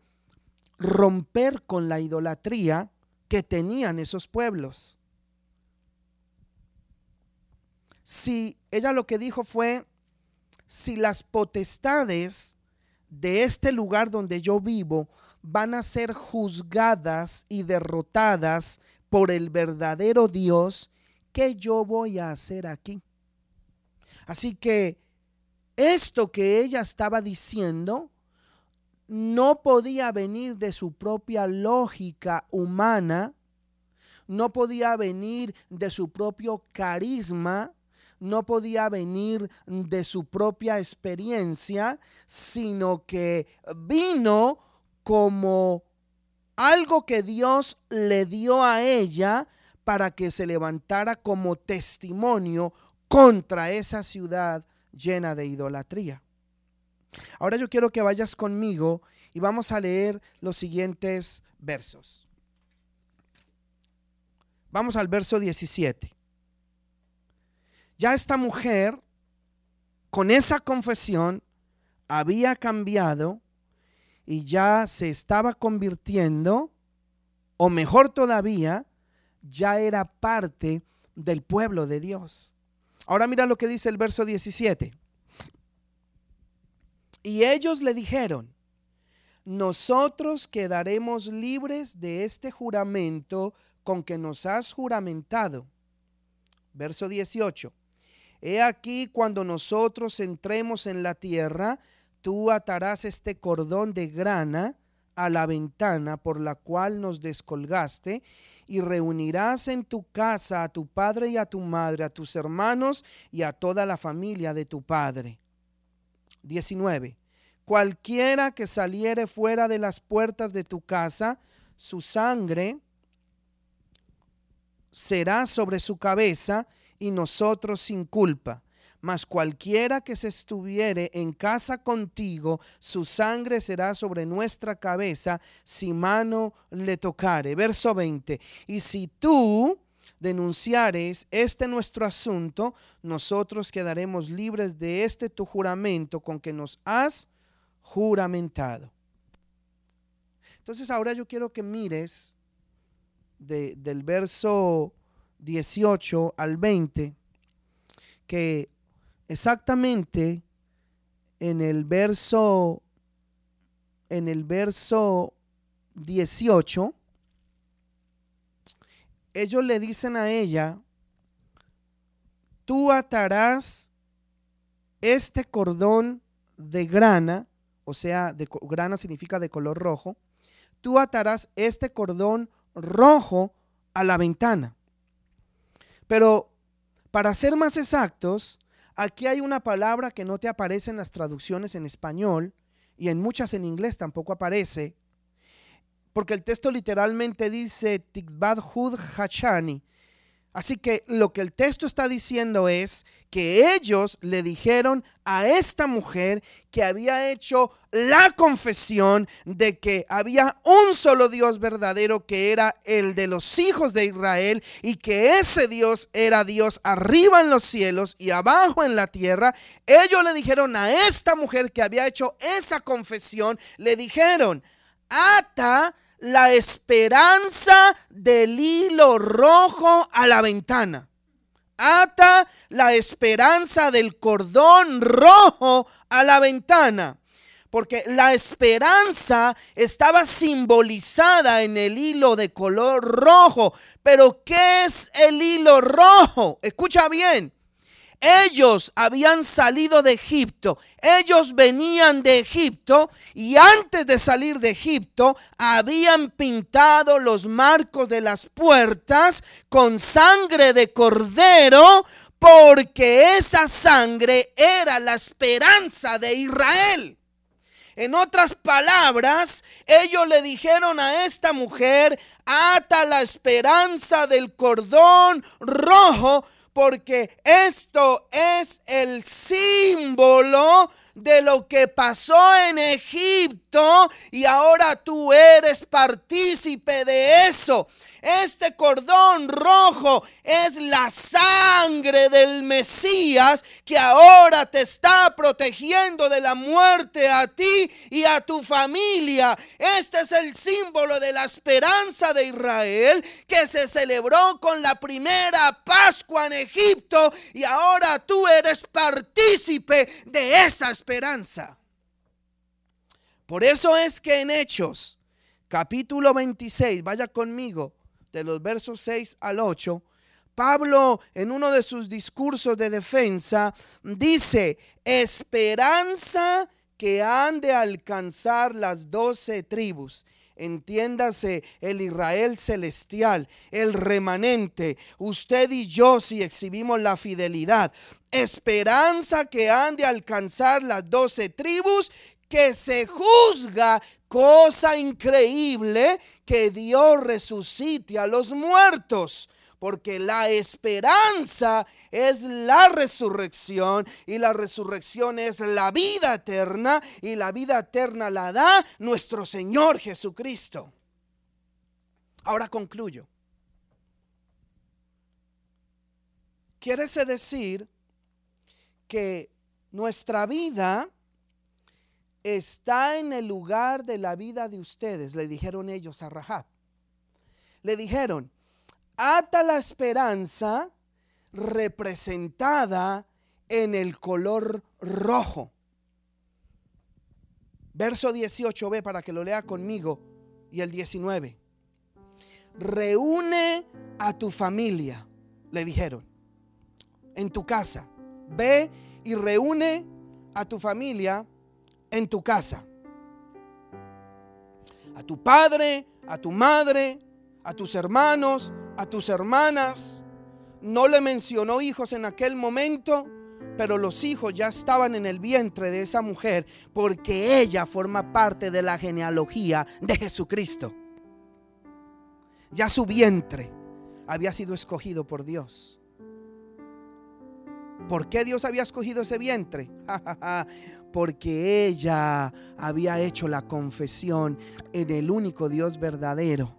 romper con la idolatría que tenían esos pueblos. Si ella lo que dijo fue, si las potestades de este lugar donde yo vivo van a ser juzgadas y derrotadas por el verdadero Dios, ¿qué yo voy a hacer aquí? Así que esto que ella estaba diciendo no podía venir de su propia lógica humana, no podía venir de su propio carisma, no podía venir de su propia experiencia, sino que vino como algo que Dios le dio a ella para que se levantara como testimonio contra esa ciudad llena de idolatría. Ahora yo quiero que vayas conmigo y vamos a leer los siguientes versos. Vamos al verso 17 ya esta mujer, con esa confesión, había cambiado y ya se estaba convirtiendo, o mejor todavía, ya era parte del pueblo de Dios. Ahora mira lo que dice el verso 17. Y ellos le dijeron, nosotros quedaremos libres de este juramento con que nos has juramentado. Verso 18. He aquí cuando nosotros entremos en la tierra, tú atarás este cordón de grana a la ventana por la cual nos descolgaste y reunirás en tu casa a tu padre y a tu madre, a tus hermanos y a toda la familia de tu padre. 19. Cualquiera que saliere fuera de las puertas de tu casa, su sangre será sobre su cabeza y nosotros sin culpa. Mas cualquiera que se estuviere en casa contigo, su sangre será sobre nuestra cabeza si mano le tocare. Verso 20. Y si tú denunciares este nuestro asunto, nosotros quedaremos libres de este tu juramento con que nos has juramentado. Entonces ahora yo quiero que mires del verso 18 al 20, que exactamente en el verso en el verso 18 ellos le dicen a ella tú atarás este cordón de grana, o sea, de grana significa de color rojo, tú atarás este cordón rojo a la ventana. Pero para ser más exactos, aquí hay una palabra que no te aparece en las traducciones en español y en muchas en inglés tampoco aparece, porque el texto literalmente dice Tikbad Hud Hachani, Así que lo que el texto está diciendo es que ellos le dijeron a esta mujer que había hecho la confesión de que había un solo Dios verdadero que era el de los hijos de Israel y que ese Dios era Dios arriba en los cielos y abajo en la tierra. Ellos le dijeron a esta mujer que había hecho esa confesión, le dijeron, ata la esperanza del hilo rojo a la ventana. Ata la esperanza del cordón rojo a la ventana. Porque la esperanza estaba simbolizada en el hilo de color rojo. Pero ¿qué es el hilo rojo? Escucha bien. Ellos habían salido de Egipto, ellos venían de Egipto y antes de salir de Egipto habían pintado los marcos de las puertas con sangre de cordero porque esa sangre era la esperanza de Israel. En otras palabras, ellos le dijeron a esta mujer, ata la esperanza del cordón rojo, porque esto es el símbolo de lo que pasó en Egipto y ahora tú eres partícipe de eso. Este cordón rojo es la sangre del Mesías que ahora te está protegiendo de la muerte a ti y a tu familia. Este es el símbolo de la esperanza de Israel que se celebró con la primera Pascua en Egipto y ahora tú eres partícipe de esa esperanza. Por eso es que en Hechos, capítulo 26, vaya conmigo, de los versos 6 al 8, Pablo en uno de sus discursos de defensa dice, esperanza que han de alcanzar las doce tribus. Entiéndase el Israel celestial, el remanente, usted y yo si exhibimos la fidelidad. Esperanza que han de alcanzar las doce tribus que se juzga cosa increíble que Dios resucite a los muertos. Porque la esperanza es la resurrección y la resurrección es la vida eterna y la vida eterna la da nuestro Señor Jesucristo. Ahora concluyo. Quiere decir que nuestra vida está en el lugar de la vida de ustedes, le dijeron ellos a Rahab. Le dijeron, ata la esperanza representada en el color rojo. Verso 18b para que lo lea conmigo y el 19. Reúne a tu familia, le dijeron, en tu casa. Ve y reúne a tu familia en tu casa. A tu padre, a tu madre, a tus hermanos, a tus hermanas. No le mencionó hijos en aquel momento, pero los hijos ya estaban en el vientre de esa mujer porque ella forma parte de la genealogía de Jesucristo. Ya su vientre había sido escogido por Dios. ¿Por qué Dios había escogido ese vientre? Porque ella había hecho la confesión en el único Dios verdadero.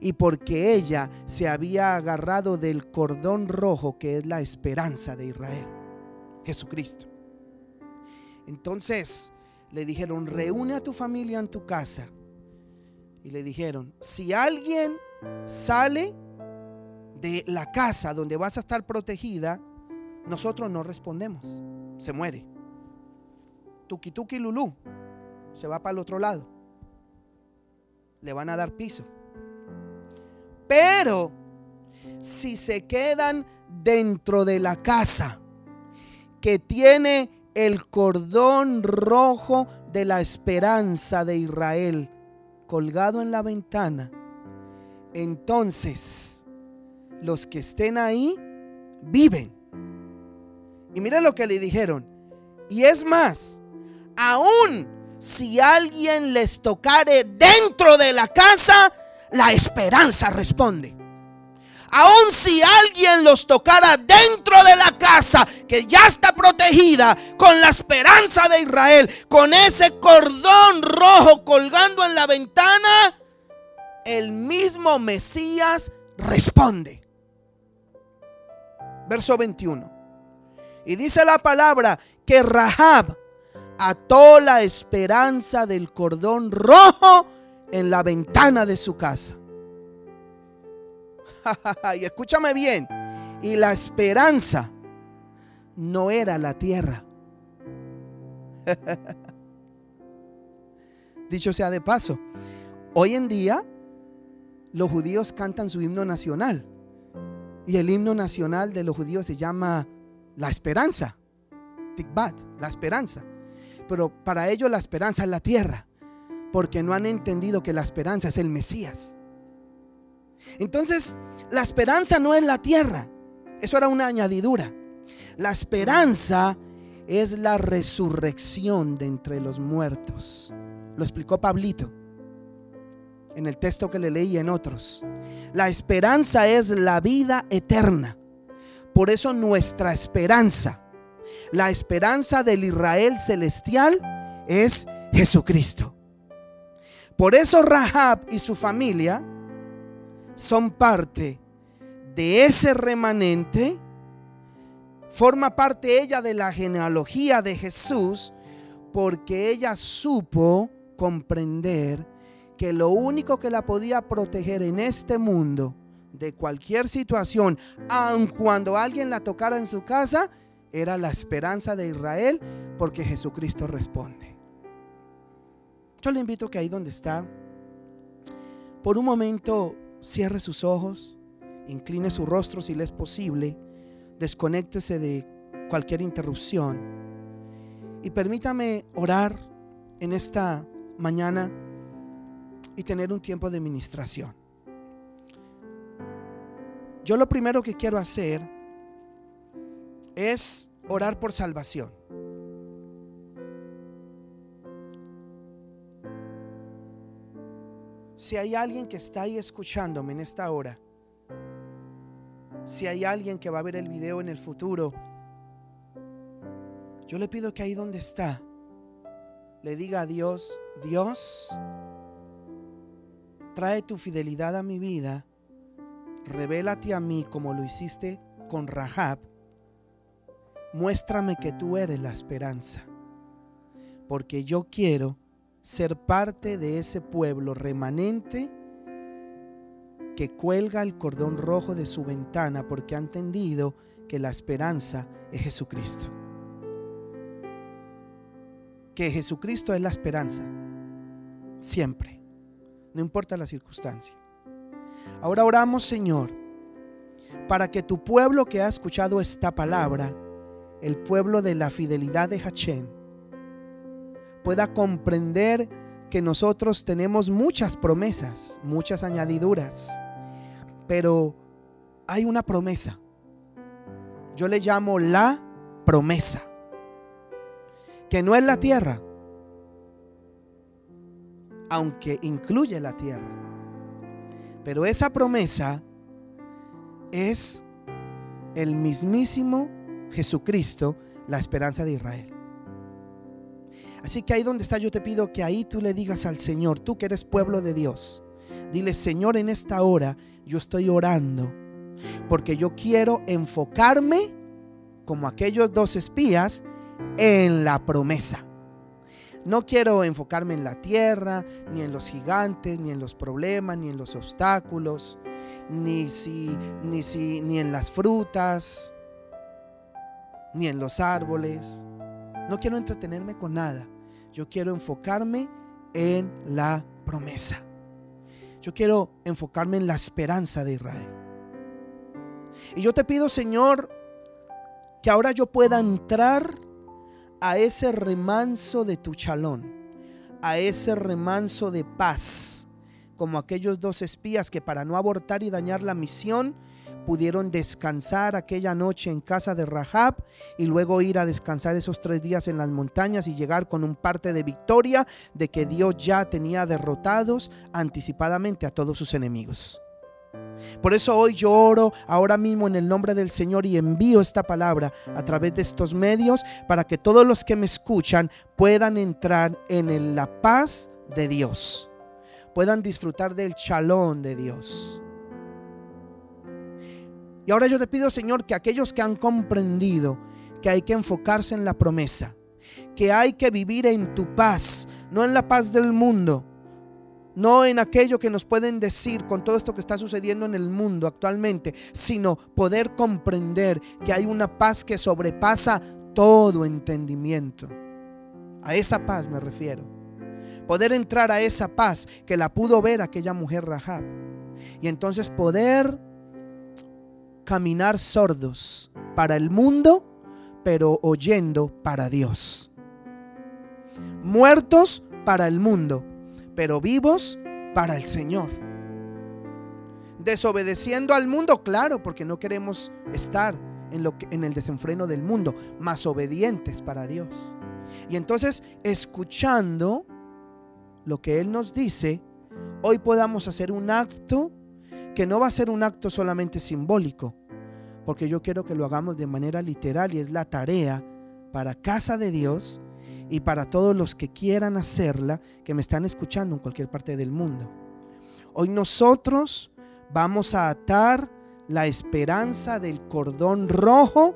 Y porque ella se había agarrado del cordón rojo que es la esperanza de Israel, Jesucristo. Entonces le dijeron, reúne a tu familia en tu casa. Y le dijeron, si alguien sale de la casa donde vas a estar protegida, nosotros no respondemos. Se muere. Tuki tuki lulú. Se va para el otro lado. Le van a dar piso. Pero si se quedan dentro de la casa que tiene el cordón rojo de la esperanza de Israel colgado en la ventana, entonces los que estén ahí viven. Y mira lo que le dijeron. Y es más, aún si alguien les tocare dentro de la casa, la esperanza responde. Aun si alguien los tocara dentro de la casa que ya está protegida con la esperanza de Israel, con ese cordón rojo colgando en la ventana, el mismo Mesías responde. Verso 21. Y dice la palabra que Rahab ató la esperanza del cordón rojo en la ventana de su casa. y escúchame bien, y la esperanza no era la tierra. Dicho sea de paso, hoy en día los judíos cantan su himno nacional. Y el himno nacional de los judíos se llama la esperanza. Tikbat, la esperanza. Pero para ellos la esperanza es la tierra, porque no han entendido que la esperanza es el Mesías. Entonces, la esperanza no es la tierra. Eso era una añadidura. La esperanza es la resurrección de entre los muertos. Lo explicó Pablito en el texto que le leí en otros. La esperanza es la vida eterna. Por eso nuestra esperanza, la esperanza del Israel celestial es Jesucristo. Por eso Rahab y su familia son parte de ese remanente. Forma parte ella de la genealogía de Jesús porque ella supo comprender que lo único que la podía proteger en este mundo de cualquier situación, aun cuando alguien la tocara en su casa, era la esperanza de Israel, porque Jesucristo responde. Yo le invito que ahí donde está, por un momento cierre sus ojos, incline su rostro si le es posible, desconéctese de cualquier interrupción y permítame orar en esta mañana y tener un tiempo de ministración. Yo lo primero que quiero hacer es orar por salvación. Si hay alguien que está ahí escuchándome en esta hora, si hay alguien que va a ver el video en el futuro, yo le pido que ahí donde está, le diga a Dios, Dios, trae tu fidelidad a mi vida, revélate a mí como lo hiciste con Rahab, muéstrame que tú eres la esperanza, porque yo quiero ser parte de ese pueblo remanente que cuelga el cordón rojo de su ventana porque ha entendido que la esperanza es Jesucristo. Que Jesucristo es la esperanza, siempre no importa la circunstancia. Ahora oramos, Señor, para que tu pueblo que ha escuchado esta palabra, el pueblo de la fidelidad de Hachén, pueda comprender que nosotros tenemos muchas promesas, muchas añadiduras, pero hay una promesa. Yo le llamo la promesa, que no es la tierra, aunque incluye la tierra. Pero esa promesa es el mismísimo Jesucristo, la esperanza de Israel. Así que ahí donde está yo te pido que ahí tú le digas al Señor, tú que eres pueblo de Dios, dile, Señor, en esta hora yo estoy orando porque yo quiero enfocarme como aquellos dos espías en la promesa. No quiero enfocarme en la tierra, ni en los gigantes, ni en los problemas, ni en los obstáculos, ni, si, ni, si, ni en las frutas, ni en los árboles. No quiero entretenerme con nada. Yo quiero enfocarme en la promesa. Yo quiero enfocarme en la esperanza de Israel. Y yo te pido, Señor, que ahora yo pueda entrar a ese remanso de tu chalón, a ese remanso de paz, como aquellos dos espías que para no abortar y dañar la misión, pudieron descansar aquella noche en casa de Rahab y luego ir a descansar esos tres días en las montañas y llegar con un parte de victoria de que Dios ya tenía derrotados anticipadamente a todos sus enemigos. Por eso hoy yo oro ahora mismo en el nombre del Señor y envío esta palabra a través de estos medios para que todos los que me escuchan puedan entrar en la paz de Dios, puedan disfrutar del chalón de Dios. Y ahora yo te pido, Señor, que aquellos que han comprendido que hay que enfocarse en la promesa, que hay que vivir en tu paz, no en la paz del mundo, no en aquello que nos pueden decir con todo esto que está sucediendo en el mundo actualmente, sino poder comprender que hay una paz que sobrepasa todo entendimiento. A esa paz me refiero. Poder entrar a esa paz que la pudo ver aquella mujer Rahab. Y entonces poder caminar sordos para el mundo pero oyendo para Dios. Muertos para el mundo, pero vivos para el Señor. Desobedeciendo al mundo, claro, porque no queremos estar en, lo que, en el desenfreno del mundo, más obedientes para Dios. Y entonces, escuchando lo que Él nos dice, hoy podamos hacer un acto que no va a ser un acto solamente simbólico, porque yo quiero que lo hagamos de manera literal y es la tarea para casa de Dios y para todos los que quieran hacerla, que me están escuchando en cualquier parte del mundo. Hoy nosotros vamos a atar la esperanza del cordón rojo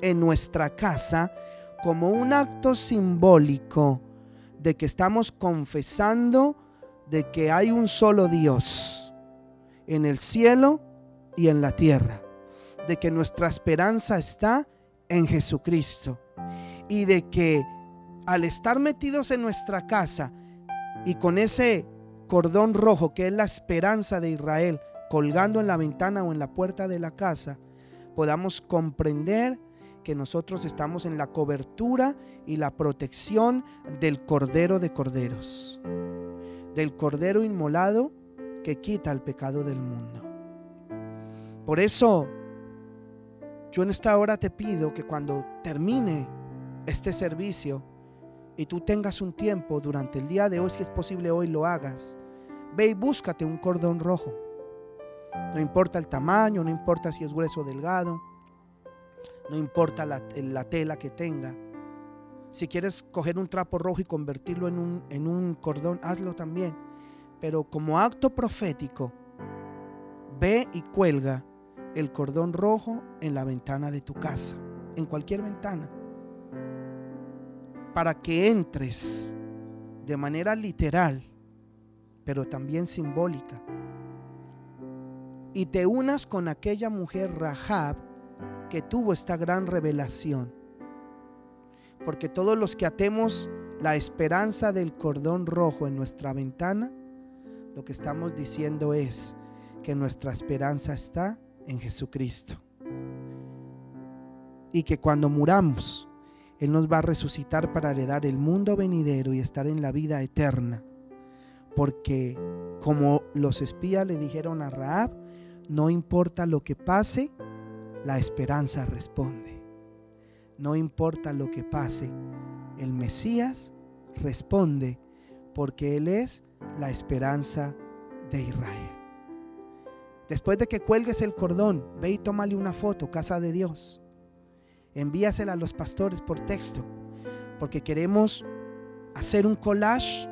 en nuestra casa como un acto simbólico de que estamos confesando de que hay un solo Dios en el cielo y en la tierra, de que nuestra esperanza está en Jesucristo y de que al estar metidos en nuestra casa y con ese cordón rojo que es la esperanza de Israel colgando en la ventana o en la puerta de la casa, podamos comprender que nosotros estamos en la cobertura y la protección del Cordero de Corderos, del Cordero inmolado que quita el pecado del mundo. Por eso, yo en esta hora te pido que cuando termine este servicio, y tú tengas un tiempo durante el día de hoy, si es posible hoy lo hagas, ve y búscate un cordón rojo. No importa el tamaño, no importa si es grueso o delgado, no importa la, tela que tenga. Si quieres coger un trapo rojo y convertirlo en un, en un cordón, hazlo también. Pero como acto profético, ve y cuelga el cordón rojo en la ventana de tu casa, en cualquier ventana para que entres de manera literal, pero también simbólica, y te unas con aquella mujer Rahab que tuvo esta gran revelación. Porque todos los que atemos la esperanza del cordón rojo en nuestra ventana, lo que estamos diciendo es que nuestra esperanza está en Jesucristo. Y que cuando muramos, él nos va a resucitar para heredar el mundo venidero y estar en la vida eterna. Porque como los espías le dijeron a Raab, no importa lo que pase, la esperanza responde. No importa lo que pase, el Mesías responde porque Él es la esperanza de Israel. Después de que cuelgues el cordón, ve y tómale una foto, casa de Dios envíasela a los pastores por texto, porque queremos hacer un collage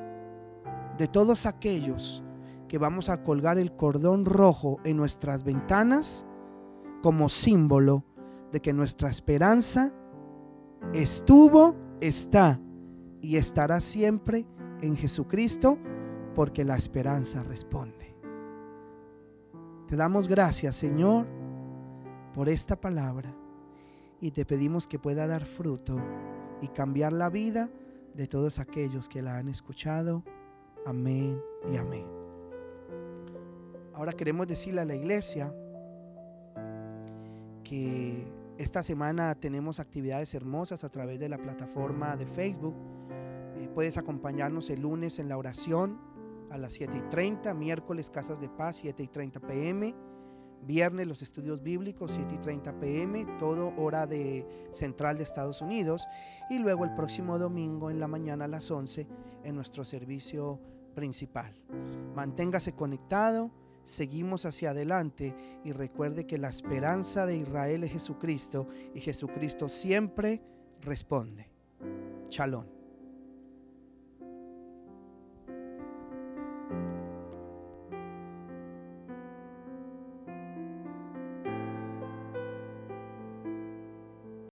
de todos aquellos que vamos a colgar el cordón rojo en nuestras ventanas como símbolo de que nuestra esperanza estuvo, está y estará siempre en Jesucristo, porque la esperanza responde. Te damos gracias, Señor, por esta palabra y te pedimos que pueda dar fruto y cambiar la vida de todos aquellos que la han escuchado. Amén y amén. Ahora queremos decirle a la iglesia que esta semana tenemos actividades hermosas a través de la plataforma de Facebook. Eh, puedes acompañarnos el lunes en la oración a las 7 y 30, miércoles Casas de Paz 7 y 30 pm Viernes los estudios bíblicos 7 y 30 pm, todo hora de central de Estados Unidos. Y luego el próximo domingo en la mañana a las 11 en nuestro servicio principal. Manténgase conectado, seguimos hacia adelante y recuerde que la esperanza de Israel es Jesucristo y Jesucristo siempre responde. Chalón.